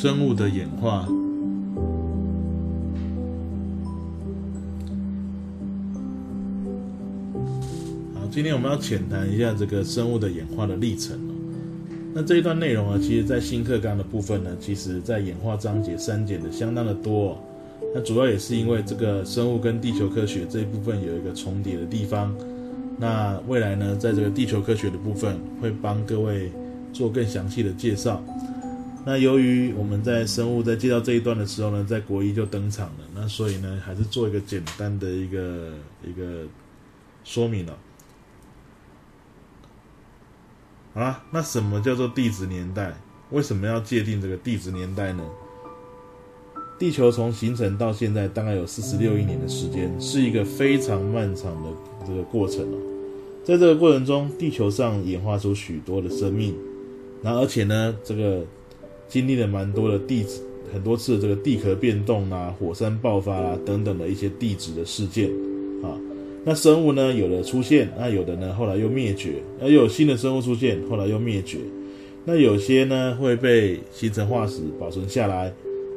生物的演化。好，今天我们要浅谈一下这个生物的演化的历程。那这一段内容啊，其实在新课纲的部分呢，其实在演化章节删减的相当的多。那主要也是因为这个生物跟地球科学这一部分有一个重叠的地方。那未来呢，在这个地球科学的部分，会帮各位做更详细的介绍。那由于我们在生物在介绍这一段的时候呢，在国一就登场了，那所以呢，还是做一个简单的一个一个说明了。好啦，那什么叫做地质年代？为什么要界定这个地质年代呢？地球从形成到现在大概有四十六亿年的时间，是一个非常漫长的这个过程哦。在这个过程中，地球上演化出许多的生命，那而且呢，这个经历了蛮多的地质很多次的这个地壳变动啊、火山爆发啊等等的一些地质的事件啊。那生物呢，有的出现，那有的呢后来又灭绝，那又有新的生物出现，后来又灭绝。那有些呢会被形成化石保存下来。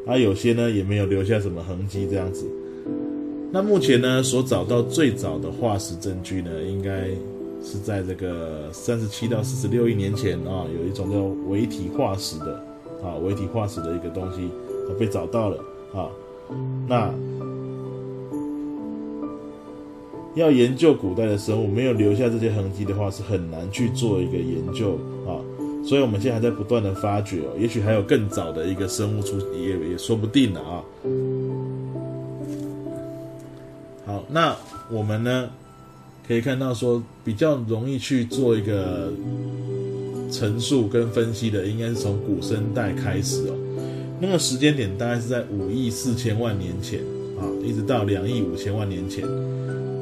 啊，有些呢也没有留下什么痕迹，这样子。那目前呢所找到最早的化石证据呢，应该是在这个三十七到四十六亿年前啊，有一种叫微体化石的啊，微体化石的一个东西被找到了啊。那要研究古代的生物，没有留下这些痕迹的话，是很难去做一个研究啊。所以，我们现在还在不断的发掘哦，也许还有更早的一个生物出，也也说不定了啊。好，那我们呢，可以看到说，比较容易去做一个陈述跟分析的，应该是从古生代开始哦。那个时间点大概是在五亿四千万年前啊，一直到两亿五千万年前。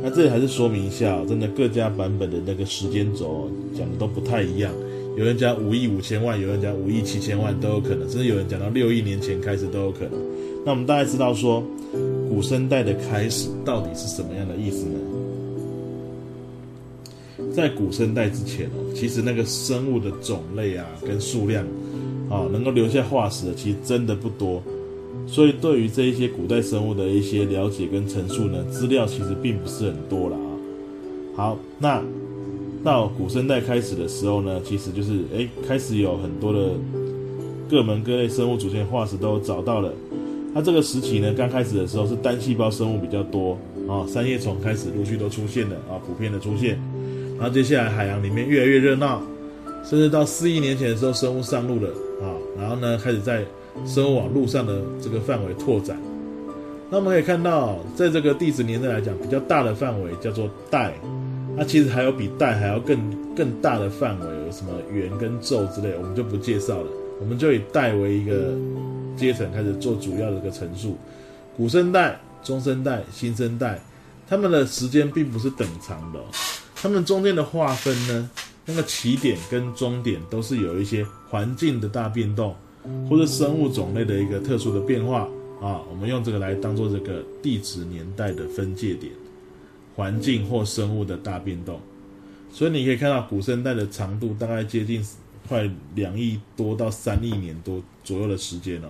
那这里还是说明一下，真的各家版本的那个时间轴讲的都不太一样。有人讲五亿五千万，有人讲五亿七千万都有可能，甚至有人讲到六亿年前开始都有可能。那我们大概知道说，古生代的开始到底是什么样的意思呢？在古生代之前哦，其实那个生物的种类啊跟数量啊，能够留下化石的其实真的不多。所以对于这一些古代生物的一些了解跟陈述呢，资料其实并不是很多了啊。好，那。到古生代开始的时候呢，其实就是哎，开始有很多的各门各类生物组件化石都找到了。它这个时期呢，刚开始的时候是单细胞生物比较多啊，三叶虫开始陆续都出现了啊，普遍的出现。然后接下来海洋里面越来越热闹，甚至到四亿年前的时候，生物上路了啊，然后呢开始在生物网路上的这个范围拓展。那我们可以看到，在这个地质年代来讲，比较大的范围叫做代。那其实还有比代还要更更大的范围，有什么圆跟宙之类，我们就不介绍了。我们就以代为一个阶层开始做主要的一个陈述。古生代、中生代、新生代，他们的时间并不是等长的，他们中间的划分呢，那个起点跟终点都是有一些环境的大变动，或者生物种类的一个特殊的变化啊。我们用这个来当做这个地质年代的分界点。环境或生物的大变动，所以你可以看到古生代的长度大概接近快两亿多到三亿年多左右的时间哦。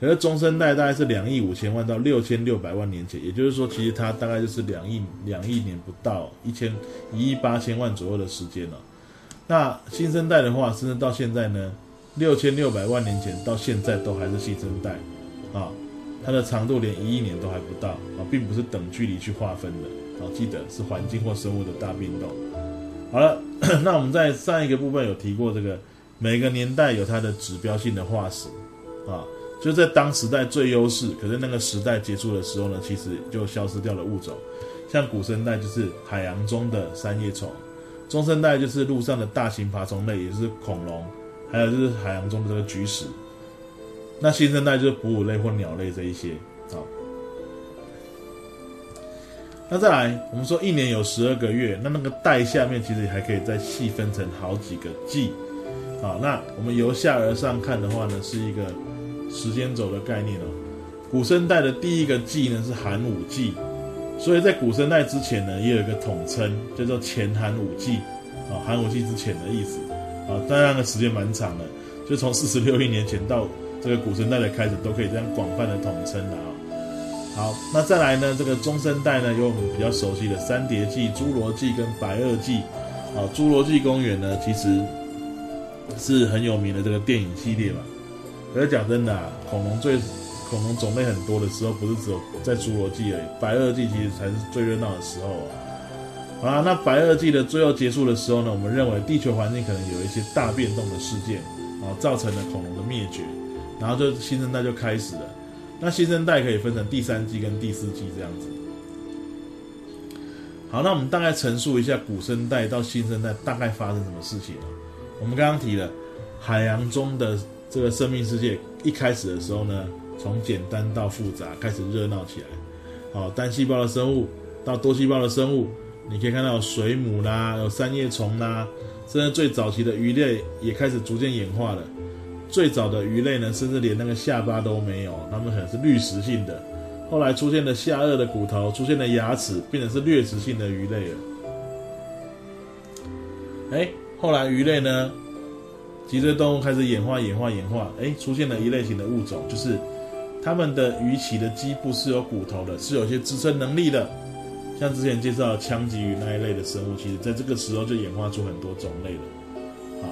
可是中生代大概是两亿五千万到六千六百万年前，也就是说，其实它大概就是两亿两亿年不到一千一亿八千万左右的时间了。那新生代的话，甚至到现在呢，六千六百万年前到现在都还是新生代啊，它的长度连一亿年都还不到啊，并不是等距离去划分的。哦，记得是环境或生物的大变动。好了，那我们在上一个部分有提过，这个每个年代有它的指标性的化石啊，就在当时代最优势，可是那个时代结束的时候呢，其实就消失掉了物种。像古生代就是海洋中的三叶虫，中生代就是陆上的大型爬虫类，也是恐龙，还有就是海洋中的这个菊石。那新生代就是哺乳类或鸟类这一些啊。那再来，我们说一年有十二个月，那那个代下面其实还可以再细分成好几个季，啊，那我们由下而上看的话呢，是一个时间轴的概念哦。古生代的第一个季呢是寒武纪，所以在古生代之前呢，也有一个统称叫做前寒武纪，啊，寒武纪之前的意思，啊，但那个时间蛮长的，就从四十六亿年前到这个古生代的开始都可以这样广泛的统称的啊。好，那再来呢，这个中生代呢，有我们比较熟悉的《三叠纪》《侏罗纪》跟《白垩纪》。啊，《侏罗纪公园》呢，其实是很有名的这个电影系列嘛。可是讲真的啊，恐龙最恐龙种类很多的时候，不是只有在《侏罗纪》而已，《白垩纪》其实才是最热闹的时候啊。好啦，那《白垩纪》的最后结束的时候呢，我们认为地球环境可能有一些大变动的事件啊，造成了恐龙的灭绝，然后就新生代就开始了。那新生代可以分成第三季跟第四季这样子。好，那我们大概陈述一下古生代到新生代大概发生什么事情？我们刚刚提了海洋中的这个生命世界，一开始的时候呢，从简单到复杂，开始热闹起来。好，单细胞的生物到多细胞的生物，你可以看到水母啦，有三叶虫啦，甚至最早期的鱼类也开始逐渐演化了。最早的鱼类呢，甚至连那个下巴都没有，它们可能是滤食性的。后来出现了下颚的骨头，出现了牙齿，变成是掠食性的鱼类了。哎，后来鱼类呢，脊椎动物开始演化、演化、演化，哎，出现了一类型的物种，就是它们的鱼鳍的基部是有骨头的，是有些支撑能力的。像之前介绍的枪棘鱼那一类的生物，其实在这个时候就演化出很多种类了。啊，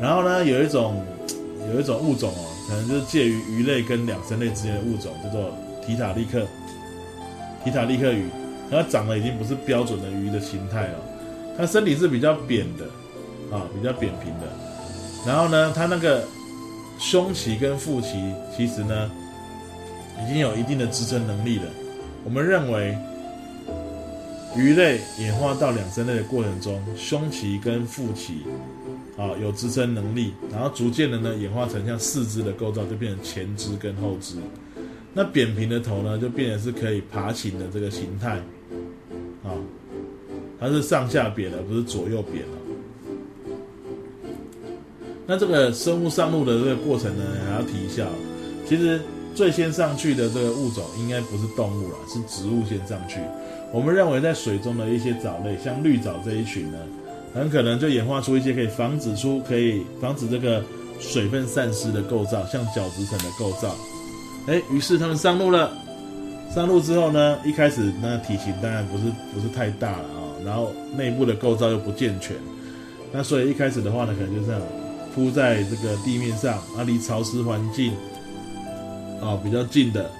然后呢，有一种有一种物种哦，可能就是介于鱼类跟两生类之间的物种，叫做。提塔利克，提塔利克鱼，它长得已经不是标准的鱼的形态了，它身体是比较扁的，啊，比较扁平的。然后呢，它那个胸鳍跟腹鳍其实呢，已经有一定的支撑能力了。我们认为，鱼类演化到两生类的过程中，胸鳍跟腹鳍啊有支撑能力，然后逐渐的呢演化成像四肢的构造，就变成前肢跟后肢。那扁平的头呢，就变成是可以爬行的这个形态，啊，它是上下扁的，不是左右扁了。那这个生物上路的这个过程呢，还要提一下，其实最先上去的这个物种应该不是动物了，是植物先上去。我们认为在水中的一些藻类，像绿藻这一群呢，很可能就演化出一些可以防止出、可以防止这个水分散失的构造，像角质层的构造。哎，于是他们上路了。上路之后呢，一开始那体型当然不是不是太大了啊，然后内部的构造又不健全，那所以一开始的话呢，可能就这样铺在这个地面上，啊，离潮湿环境啊比较近的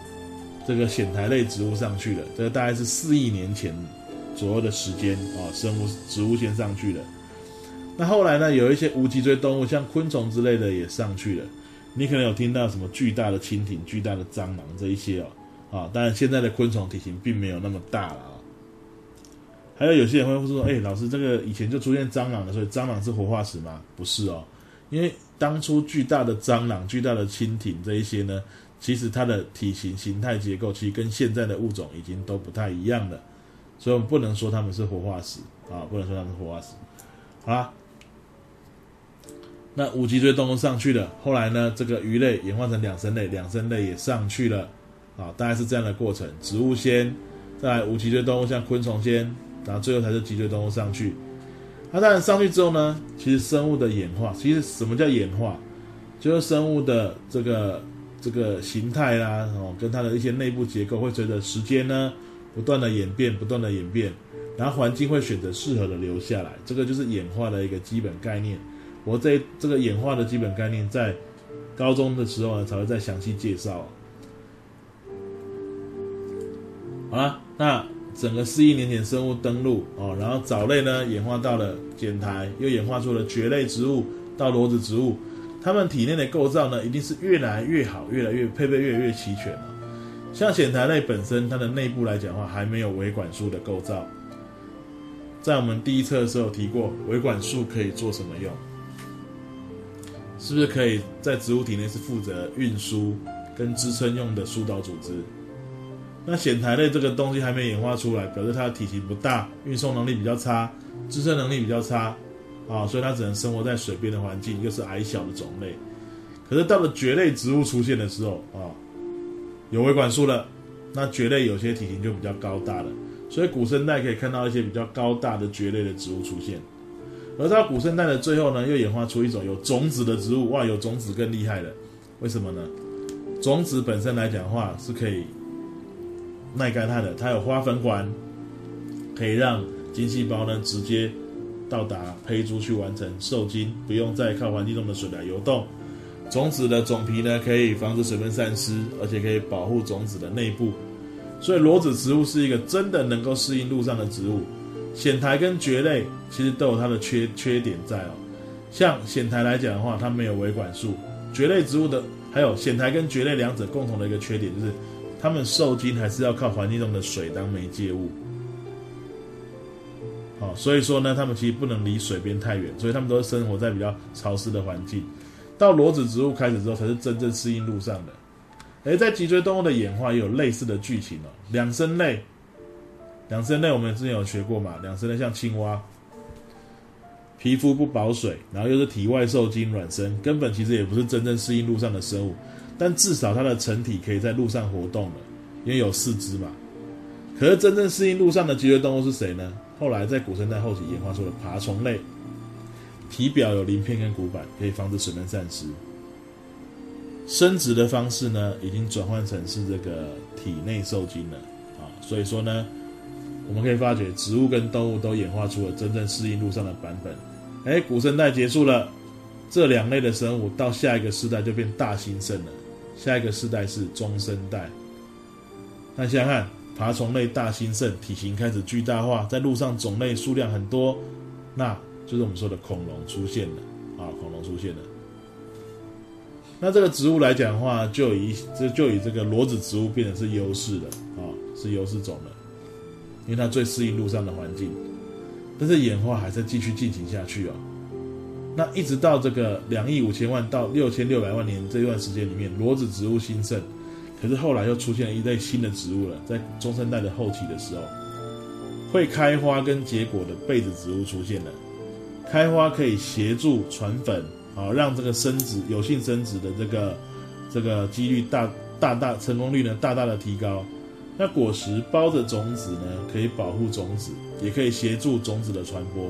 这个藓苔类植物上去了。这个大概是四亿年前左右的时间啊，生物植物先上去了。那后来呢，有一些无脊椎动物，像昆虫之类的也上去了。你可能有听到什么巨大的蜻蜓、巨大的蟑螂这一些哦，啊，当然现在的昆虫体型并没有那么大了啊。还有有些人会说，哎，老师，这个以前就出现蟑螂了，所以蟑螂是活化石吗？不是哦，因为当初巨大的蟑螂、巨大的蜻蜓这一些呢，其实它的体型、形态、结构，其实跟现在的物种已经都不太一样了，所以我们不能说它们是活化石啊，不能说它们是活化石，好啦。那五脊椎动物上去了，后来呢，这个鱼类演化成两生类，两生类也上去了，啊，大概是这样的过程。植物先，再来无脊椎动物像昆虫先，然后最后才是脊椎动物上去。那当然上去之后呢，其实生物的演化，其实什么叫演化？就是生物的这个这个形态啦，哦，跟它的一些内部结构会随着时间呢不断的演变，不断的演变，然后环境会选择适合的留下来，这个就是演化的一个基本概念。我这这个演化的基本概念，在高中的时候呢，才会再详细介绍。好了，那整个四亿年前生物登陆哦，然后藻类呢演化到了碱苔，又演化出了蕨类植物到裸子植物，它们体内的构造呢，一定是越来越好，越来越配备越来越齐全了。像藓苔类本身，它的内部来讲的话，还没有维管束的构造。在我们第一册的时候提过，维管束可以做什么用？是不是可以在植物体内是负责运输跟支撑用的疏导组织？那藓苔类这个东西还没演化出来，表示它的体型不大，运送能力比较差，支撑能力比较差啊，所以它只能生活在水边的环境，又是矮小的种类。可是到了蕨类植物出现的时候啊，有维管束了，那蕨类有些体型就比较高大了，所以古生代可以看到一些比较高大的蕨类的植物出现。而到古生代的最后呢，又演化出一种有种子的植物，哇，有种子更厉害了，为什么呢？种子本身来讲的话是可以耐干旱的，它有花粉管，可以让精细胞呢直接到达胚珠去完成受精，不用再靠环境中的水来游动。种子的种皮呢可以防止水分散失，而且可以保护种子的内部。所以裸子植物是一个真的能够适应陆上的植物。藓苔跟蕨类其实都有它的缺缺点在哦。像藓苔来讲的话，它没有维管束；蕨类植物的还有藓苔跟蕨类两者共同的一个缺点就是，他们受精还是要靠环境中的水当媒介物。好，所以说呢，他们其实不能离水边太远，所以他们都是生活在比较潮湿的环境。到裸子植物开始之后，才是真正适应陆上的。而在脊椎动物的演化也有类似的剧情哦。两生类，两生类我们之前有学过嘛？两生类像青蛙，皮肤不保水，然后又是体外受精卵生，根本其实也不是真正适应陆上的生物。但至少它的成体可以在陆上活动了，因为有四肢嘛。可是真正适应陆上的脊椎动物是谁呢？后来在古生代后期演化出了爬虫类，体表有鳞片跟骨板，可以防止水分散失。生殖的方式呢，已经转换成是这个体内受精了啊，所以说呢，我们可以发觉植物跟动物都演化出了真正适应陆上的版本。哎，古生代结束了，这两类的生物到下一个时代就变大兴盛了。下一个世代是中生代。那想想看，爬虫类大兴盛，体型开始巨大化，在路上种类数量很多，那就是我们说的恐龙出现了啊，恐龙出现了。那这个植物来讲的话，就以这就以这个裸子植物变成是优势的啊，是优势种了，因为它最适应陆上的环境。但是演化还在继续进行下去哦。那一直到这个两亿五千万到六千六百万年这段时间里面，裸子植物兴盛，可是后来又出现了一类新的植物了，在中生代的后期的时候，会开花跟结果的被子植物出现了，开花可以协助传粉。啊，让这个生殖有性生殖的这个这个几率大大大成功率呢大大的提高。那果实包着种子呢，可以保护种子，也可以协助种子的传播。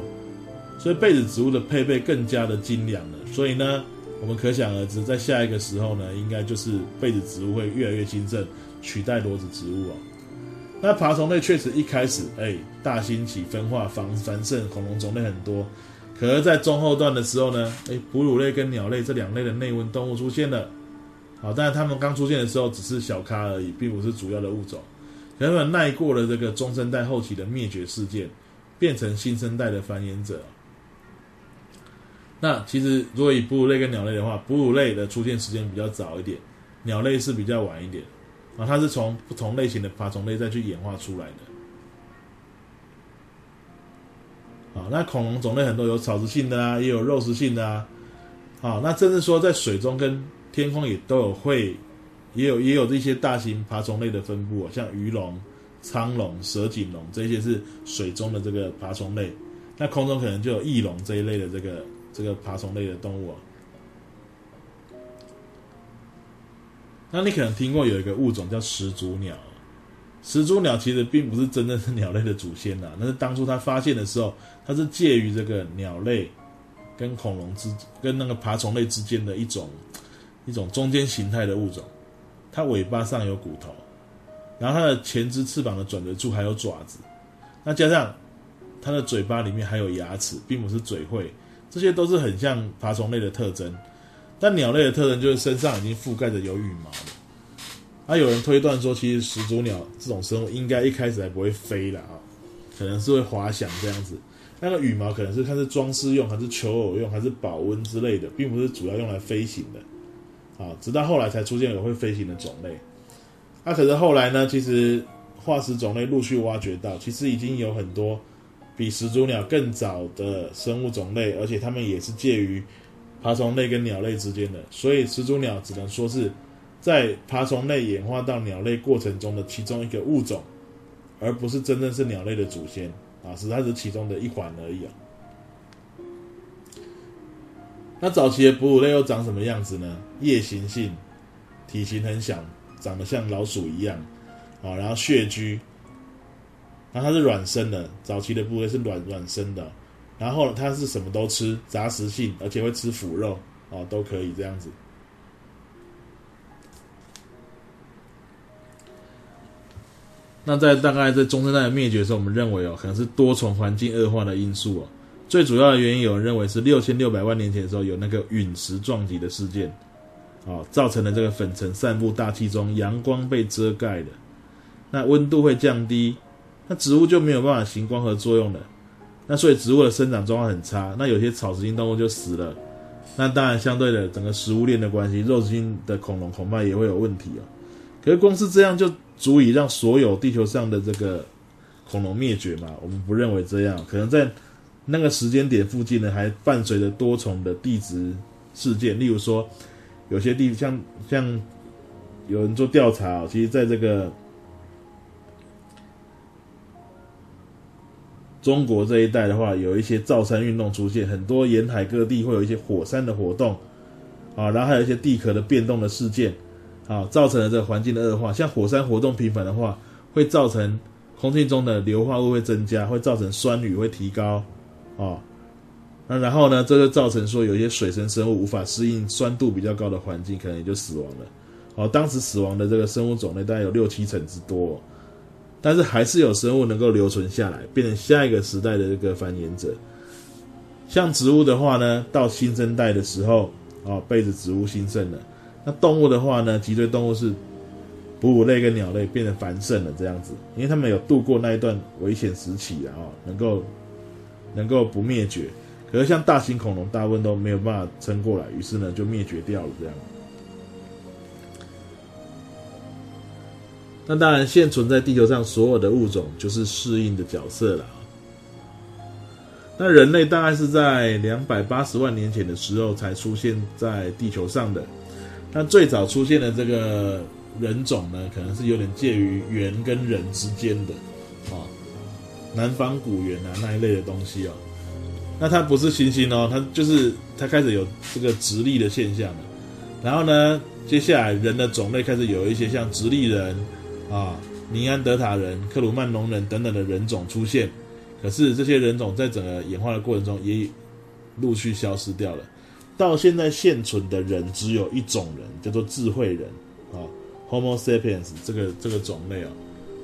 所以被子植物的配备更加的精良了。所以呢，我们可想而知，在下一个时候呢，应该就是被子植物会越来越兴盛，取代裸子植物哦。那爬虫类确实一开始哎大兴起，分化繁繁盛，恐龙种类很多。可是，在中后段的时候呢，哎，哺乳类跟鸟类这两类的内温动物出现了。好，但是它们刚出现的时候只是小咖而已，并不是主要的物种。可是耐过了这个中生代后期的灭绝事件，变成新生代的繁衍者。那其实，如果以哺乳类跟鸟类的话，哺乳类的出现时间比较早一点，鸟类是比较晚一点。啊，它是从不同类型的爬虫类再去演化出来的。啊，那恐龙种类很多，有草食性的啊，也有肉食性的啊。好，那甚至说在水中跟天空也都有会，也有也有这些大型爬虫类的分布，像鱼龙、苍龙、蛇颈龙这些是水中的这个爬虫类。那空中可能就有翼龙这一类的这个这个爬虫类的动物。那你可能听过有一个物种叫始祖鸟。始祖鸟其实并不是真正是鸟类的祖先呐，那是当初它发现的时候，它是介于这个鸟类跟恐龙之跟那个爬虫类之间的一种一种中间形态的物种。它尾巴上有骨头，然后它的前肢翅膀的转折处还有爪子，那加上它的嘴巴里面还有牙齿，并不是嘴喙，这些都是很像爬虫类的特征。但鸟类的特征就是身上已经覆盖着有羽毛了。啊，有人推断说，其实始祖鸟这种生物应该一开始还不会飞的啊，可能是会滑翔这样子。那个羽毛可能是看是装饰用，还是求偶用，还是保温之类的，并不是主要用来飞行的。啊，直到后来才出现有会飞行的种类。那可是后来呢，其实化石种类陆续挖掘到，其实已经有很多比始祖鸟更早的生物种类，而且它们也是介于爬虫类跟鸟类之间的。所以始祖鸟只能说是。在爬虫类演化到鸟类过程中的其中一个物种，而不是真正是鸟类的祖先啊，是它是其中的一环而已啊。那早期的哺乳类又长什么样子呢？夜行性，体型很小，长得像老鼠一样啊，然后穴居，然后它是软生的早期的部位是软软生的然后它是什么都吃杂食性而且会吃腐肉啊都可以这样子。那在大概在中生代的灭绝的时候我们认为哦可能是多重环境恶化的因素哦。最主要的原因有人认为是六千六百万年前的时候有那个陨石撞击的事件哦造成了这个粉尘散布大气中阳光被遮盖了那温度会降低那植物就没有办法行光合作用了，那所以植物的生长状况很差，那有些草食性动物就死了，那当然相对的整个食物链的关系，肉食性的恐龙恐怕也会有问题哦。可是光是这样就足以让所有地球上的这个恐龙灭绝嘛？我们不认为这样，可能在。那个时间点附近呢，还伴随着多重的地质事件，例如说，有些地像像有人做调查，其实在这个中国这一带的话，有一些造山运动出现，很多沿海各地会有一些火山的活动，啊，然后还有一些地壳的变动的事件，啊，造成了这个环境的恶化。像火山活动频繁的话，会造成空气中的硫化物会增加，会造成酸雨会提高。啊，那然后呢？这就造成说，有一些水生生物无法适应酸度比较高的环境，可能也就死亡了。哦，当时死亡的这个生物种类大概有六七成之多，但是还是有生物能够留存下来，变成下一个时代的这个繁衍者。像植物的话呢，到新生代的时候，哦，被子植物兴盛了。那动物的话呢，脊椎动物是哺乳类跟鸟类变得繁盛了，这样子，因为他们有度过那一段危险时期啊，能够。能够不灭绝，可是像大型恐龙，大部分都没有办法撑过来，于是呢就灭绝掉了。这样，那当然，现存在地球上所有的物种就是适应的角色了。那人类大概是在两百八十万年前的时候才出现在地球上的。那最早出现的这个人种呢，可能是有点介于猿跟人之间的啊。南方古猿啊那一类的东西哦，那它不是猩猩哦，它就是它开始有这个直立的现象了。然后呢，接下来人的种类开始有一些像直立人啊、尼安德塔人、克鲁曼农人等等的人种出现。可是这些人种在整个演化的过程中也陆续消失掉了。到现在现存的人只有一种人，叫做智慧人啊，Homo sapiens 这个这个种类啊。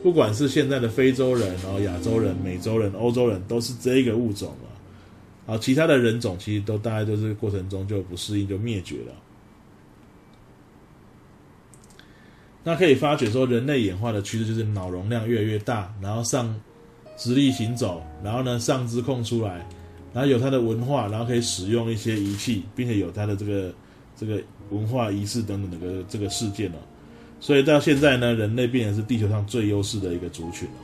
不管是现在的非洲人，然后亚洲人、美洲人、欧洲人，都是这个物种了。啊，其他的人种其实都大概都是过程中就不适应，就灭绝了。那可以发觉说，人类演化的趋势就是脑容量越来越大，然后上直立行走，然后呢上肢空出来，然后有它的文化，然后可以使用一些仪器，并且有它的这个这个文化仪式等等的个这个事件了。所以到现在呢，人类变成是地球上最优势的一个族群了。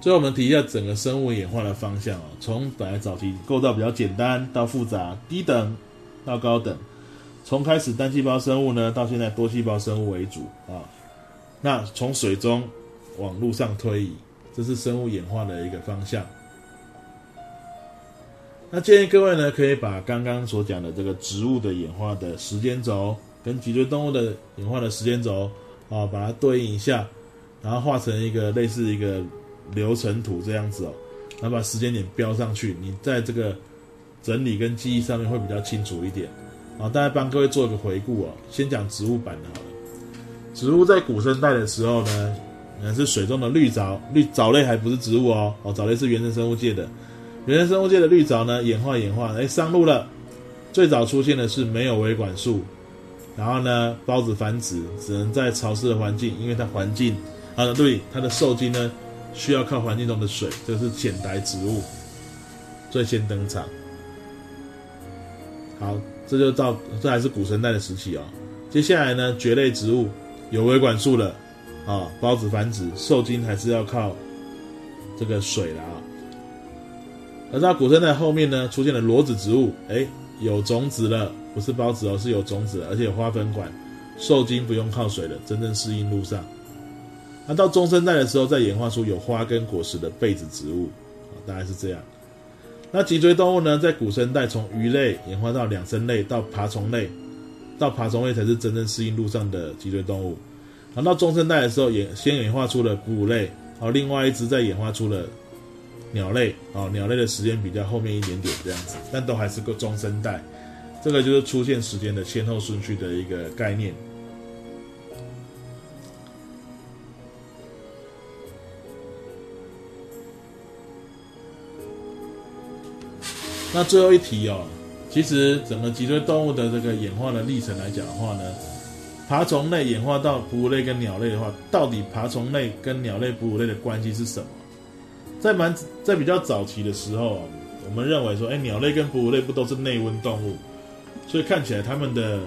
最后我们提一下整个生物演化的方向啊，从本来早期构造比较简单到复杂，低等到高等，从开始单细胞生物呢，到现在多细胞生物为主啊。那从水中往路上推移，这是生物演化的一个方向。那建议各位呢，可以把刚刚所讲的这个植物的演化的时间轴，跟脊椎动物的演化的时间轴，啊，把它对应一下，然后画成一个类似一个流程图这样子哦，然后把时间点标上去，你在这个整理跟记忆上面会比较清楚一点。啊，大家帮各位做一个回顾哦，先讲植物版的好了。植物在古生代的时候呢，嗯，是水中的绿藻，绿藻类还不是植物哦，哦，藻类是原生生物界的。原生生物界的绿藻呢，演化演化，哎，上路了。最早出现的是没有维管束，然后呢，孢子繁殖只能在潮湿的环境，因为它环境啊，对，它的受精呢需要靠环境中的水，这是浅苔植物最先登场。好，这就到这还是古生代的时期哦。接下来呢，蕨类植物有维管束了啊，孢子繁殖，受精还是要靠这个水了啊。而到古生代后面呢，出现了裸子植物，哎，有种子了，不是孢子哦，是有种子了，而且有花粉管，受精不用靠水了，真正适应路上。那到中生代的时候，再演化出有花跟果实的被子植物，啊，大概是这样。那脊椎动物呢，在古生代从鱼类演化到两生类，到爬虫类，到爬虫类才是真正适应路上的脊椎动物。然后到中生代的时候，演先演化出了哺乳类，好，另外一只再演化出了。鸟类啊，鸟类的时间比较后面一点点这样子，但都还是个中生代。这个就是出现时间的先后顺序的一个概念。那最后一题哦，其实整个脊椎动物的这个演化的历程来讲的话呢，爬虫类演化到哺乳类跟鸟类的话，到底爬虫类跟鸟类、哺乳类的关系是什么？在蛮在比较早期的时候，我们认为说，哎，鸟类跟哺乳类不都是内温动物，所以看起来它们的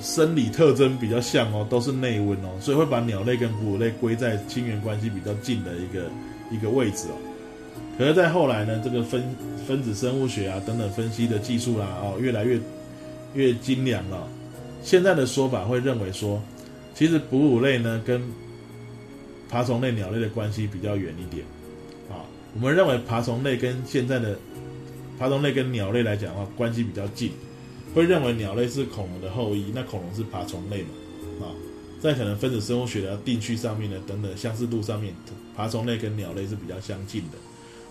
生理特征比较像哦，都是内温哦，所以会把鸟类跟哺乳类归在亲缘关系比较近的一个一个位置哦。可是，在后来呢，这个分分子生物学啊等等分析的技术啦，哦，越来越越精良了。现在的说法会认为说，其实哺乳类呢跟爬虫类、鸟类的关系比较远一点。啊，我们认为爬虫类跟现在的爬虫类跟鸟类来讲的话，关系比较近，会认为鸟类是恐龙的后裔，那恐龙是爬虫类嘛？啊，在可能分子生物学的定序上面呢，等等相似度上面，爬虫类跟鸟类是比较相近的。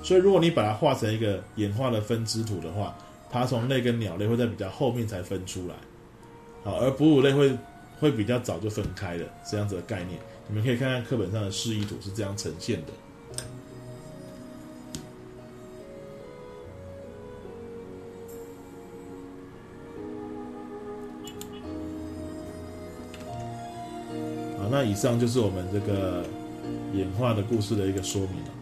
所以，如果你把它画成一个演化的分支图的话，爬虫类跟鸟类会在比较后面才分出来，好，而哺乳类会会比较早就分开了，这样子的概念，你们可以看看课本上的示意图是这样呈现的。好，那以上就是我们这个演化的故事的一个说明了。